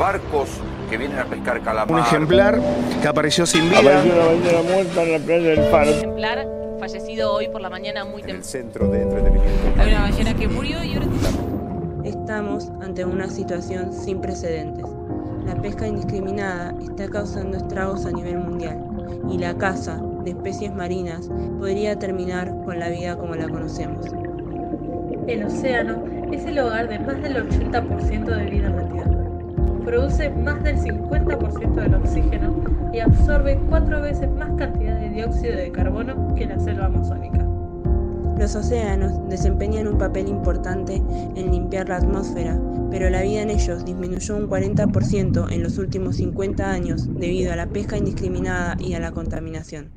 barcos que vienen a pescar calamar. Un ejemplar que apareció sin vida. Apareció una ballena muerta en la playa del Faro. ejemplar fallecido hoy por la mañana muy en el temprano. centro de entretenimiento. Hay una ballena que murió y ahora Estamos ante una situación sin precedentes. La pesca indiscriminada está causando estragos a nivel mundial y la caza de especies marinas podría terminar con la vida como la conocemos. El océano es el hogar de más del 80% de vida en la Tierra. Produce más del 50% del oxígeno y absorbe cuatro veces más cantidad de dióxido de carbono que la selva amazónica. Los océanos desempeñan un papel importante en limpiar la atmósfera, pero la vida en ellos disminuyó un 40% en los últimos 50 años debido a la pesca indiscriminada y a la contaminación.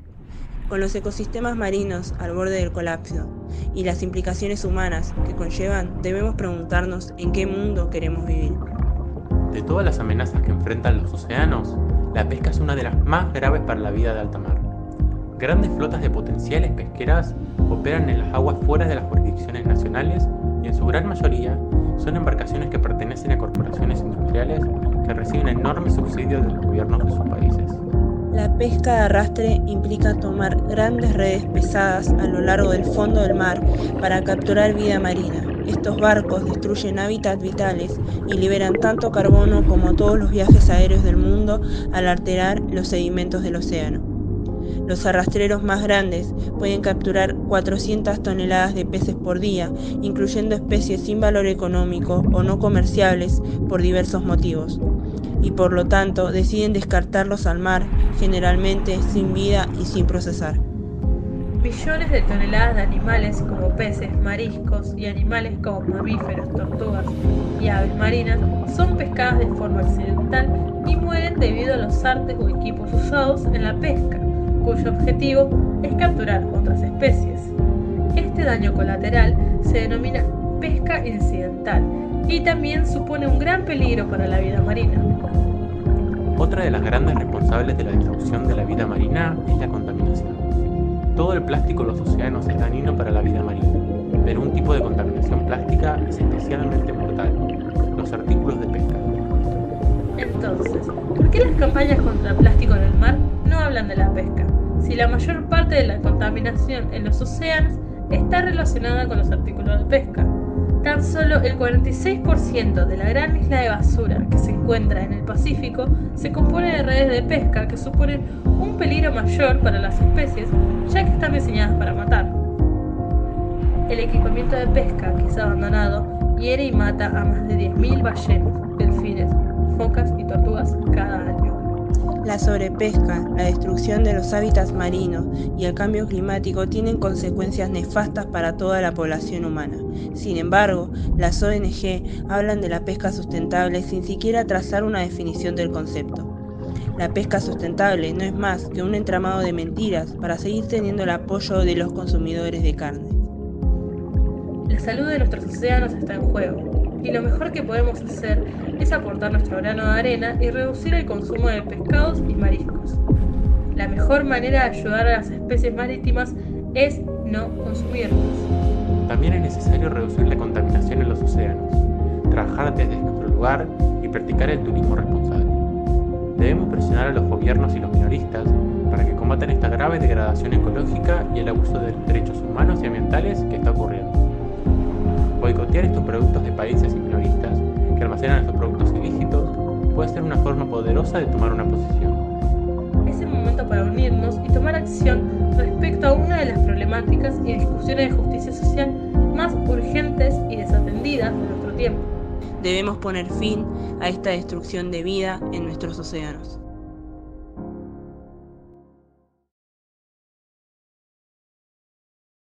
Con los ecosistemas marinos al borde del colapso y las implicaciones humanas que conllevan, debemos preguntarnos en qué mundo queremos vivir. De todas las amenazas que enfrentan los océanos, la pesca es una de las más graves para la vida de alta mar. Grandes flotas de potenciales pesqueras operan en las aguas fuera de las jurisdicciones nacionales y en su gran mayoría son embarcaciones que pertenecen a corporaciones industriales que reciben enormes subsidios de los gobiernos de sus países. La pesca de arrastre implica tomar grandes redes pesadas a lo largo del fondo del mar para capturar vida marina. Estos barcos destruyen hábitats vitales y liberan tanto carbono como todos los viajes aéreos del mundo al alterar los sedimentos del océano. Los arrastreros más grandes pueden capturar 400 toneladas de peces por día, incluyendo especies sin valor económico o no comerciables por diversos motivos, y por lo tanto deciden descartarlos al mar, generalmente sin vida y sin procesar. Millones de toneladas de animales como peces, mariscos y animales como mamíferos, tortugas y aves marinas son pescadas de forma accidental y mueren debido a los artes o equipos usados en la pesca, cuyo objetivo es capturar otras especies. Este daño colateral se denomina pesca incidental y también supone un gran peligro para la vida marina. Otra de las grandes responsables de la destrucción de la vida marina es la contaminación. Todo el plástico en los océanos es dañino para la vida marina, pero un tipo de contaminación plástica es especialmente mortal, los artículos de pesca. Entonces, ¿por qué las campañas contra el plástico en el mar no hablan de la pesca? Si la mayor parte de la contaminación en los océanos está relacionada con los artículos de pesca. Tan solo el 46% de la gran isla de basura que se encuentra en el Pacífico se compone de redes de pesca que suponen un peligro mayor para las especies ya que están diseñadas para matar. El equipamiento de pesca que es abandonado hiere y mata a más de 10.000 ballenas, delfines, focas La sobrepesca, la destrucción de los hábitats marinos y el cambio climático tienen consecuencias nefastas para toda la población humana. Sin embargo, las ONG hablan de la pesca sustentable sin siquiera trazar una definición del concepto. La pesca sustentable no es más que un entramado de mentiras para seguir teniendo el apoyo de los consumidores de carne. La salud de nuestros océanos está en juego y lo mejor que podemos hacer es aportar nuestro grano de arena y reducir el consumo de pescados y mariscos. La mejor manera de ayudar a las especies marítimas es no consumirlas. También es necesario reducir la contaminación en los océanos, trabajar desde nuestro lugar y practicar el turismo responsable. Debemos presionar a los gobiernos y los minoristas para que combatan esta grave degradación ecológica y el abuso de derechos humanos y ambientales que está ocurriendo. Boicotear estos productos de países y minoristas que almacenan estos productos ilícitos puede ser una forma poderosa de tomar una posición. Es el momento para unirnos y tomar acción respecto a una de las problemáticas y discusiones de justicia social más urgentes y desatendidas de nuestro tiempo. Debemos poner fin a esta destrucción de vida en nuestros océanos.